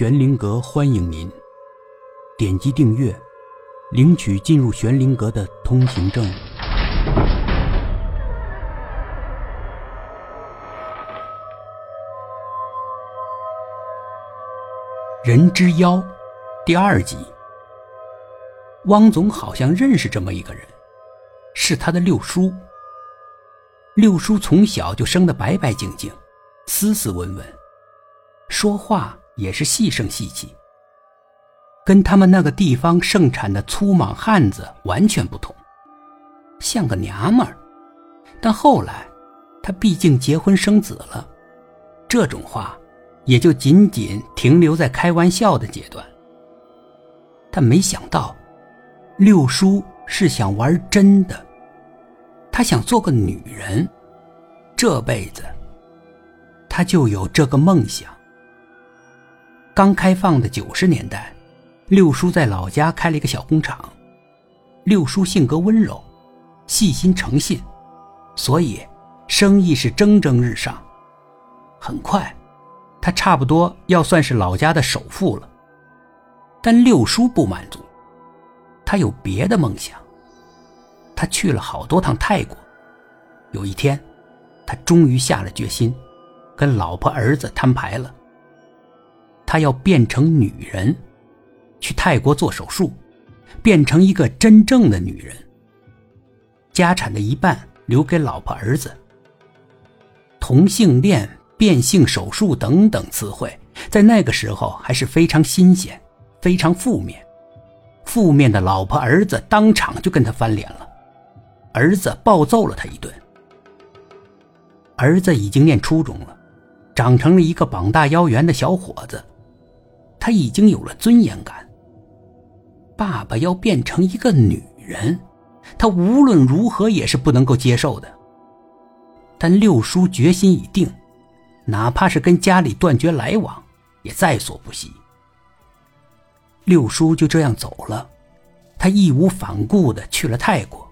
玄灵阁欢迎您，点击订阅，领取进入玄灵阁的通行证。人之妖，第二集。汪总好像认识这么一个人，是他的六叔。六叔从小就生得白白净净，斯斯文文，说话也是细声细气，跟他们那个地方盛产的粗莽汉子完全不同，像个娘们儿。但后来，他毕竟结婚生子了，这种话也就仅仅停留在开玩笑的阶段。他没想到。六叔是想玩真的，他想做个女人，这辈子他就有这个梦想。刚开放的九十年代，六叔在老家开了一个小工厂。六叔性格温柔，细心诚信，所以生意是蒸蒸日上。很快，他差不多要算是老家的首富了。但六叔不满足。他有别的梦想。他去了好多趟泰国。有一天，他终于下了决心，跟老婆儿子摊牌了。他要变成女人，去泰国做手术，变成一个真正的女人。家产的一半留给老婆儿子。同性恋、变性手术等等词汇，在那个时候还是非常新鲜，非常负面。负面的老婆儿子当场就跟他翻脸了，儿子暴揍了他一顿。儿子已经念初中了，长成了一个膀大腰圆的小伙子，他已经有了尊严感。爸爸要变成一个女人，他无论如何也是不能够接受的。但六叔决心已定，哪怕是跟家里断绝来往，也在所不惜。六叔就这样走了，他义无反顾的去了泰国，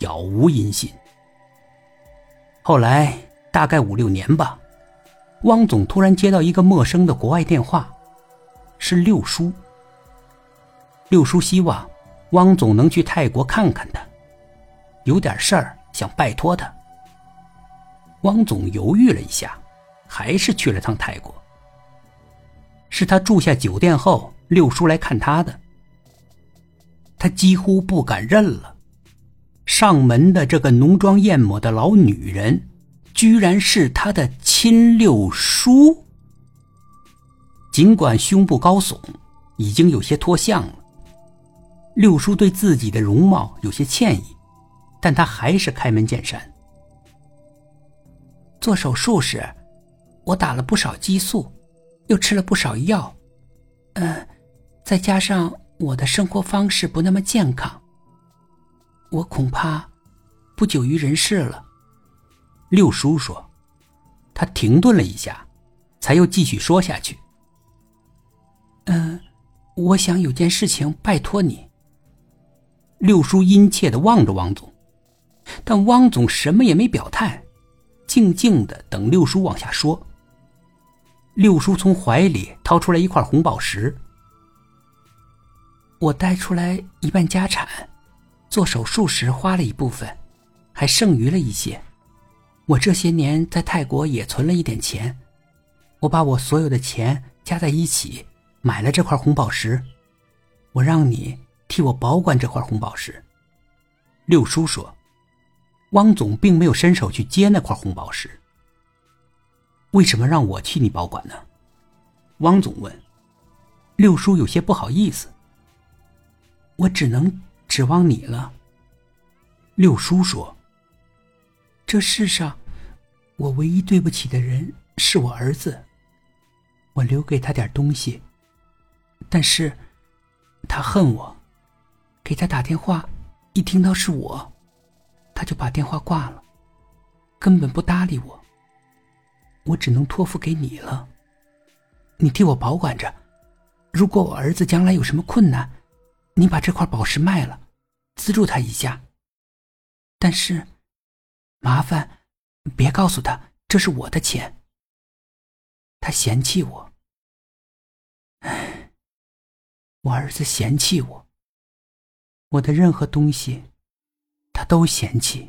杳无音信。后来大概五六年吧，汪总突然接到一个陌生的国外电话，是六叔。六叔希望汪总能去泰国看看他，有点事儿想拜托他。汪总犹豫了一下，还是去了趟泰国。是他住下酒店后。六叔来看他的，他几乎不敢认了。上门的这个浓妆艳抹的老女人，居然是他的亲六叔。尽管胸部高耸，已经有些脱相了，六叔对自己的容貌有些歉意，但他还是开门见山。做手术时，我打了不少激素，又吃了不少药，嗯。再加上我的生活方式不那么健康，我恐怕不久于人世了。六叔说，他停顿了一下，才又继续说下去。嗯，我想有件事情拜托你。六叔殷切的望着汪总，但汪总什么也没表态，静静的等六叔往下说。六叔从怀里掏出来一块红宝石。我带出来一半家产，做手术时花了一部分，还剩余了一些。我这些年在泰国也存了一点钱，我把我所有的钱加在一起，买了这块红宝石。我让你替我保管这块红宝石。六叔说，汪总并没有伸手去接那块红宝石。为什么让我替你保管呢？汪总问。六叔有些不好意思。我只能指望你了。六叔说：“这世上，我唯一对不起的人是我儿子。我留给他点东西，但是，他恨我。给他打电话，一听到是我，他就把电话挂了，根本不搭理我。我只能托付给你了。你替我保管着，如果我儿子将来有什么困难。”你把这块宝石卖了，资助他一下。但是，麻烦别告诉他这是我的钱。他嫌弃我。我儿子嫌弃我，我的任何东西，他都嫌弃。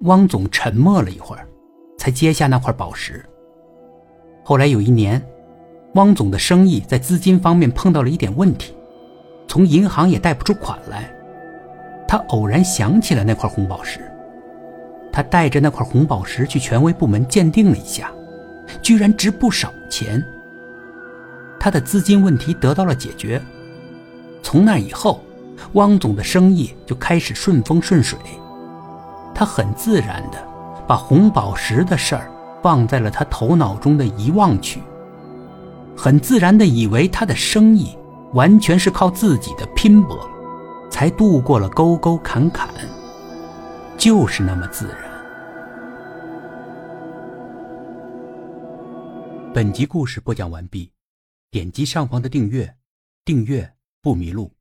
汪总沉默了一会儿，才接下那块宝石。后来有一年，汪总的生意在资金方面碰到了一点问题，从银行也贷不出款来。他偶然想起了那块红宝石，他带着那块红宝石去权威部门鉴定了一下，居然值不少钱。他的资金问题得到了解决，从那以后，汪总的生意就开始顺风顺水。他很自然的把红宝石的事儿放在了他头脑中的遗忘区，很自然的以为他的生意完全是靠自己的拼搏，才度过了沟沟坎坎，就是那么自然。本集故事播讲完毕，点击上方的订阅，订阅不迷路。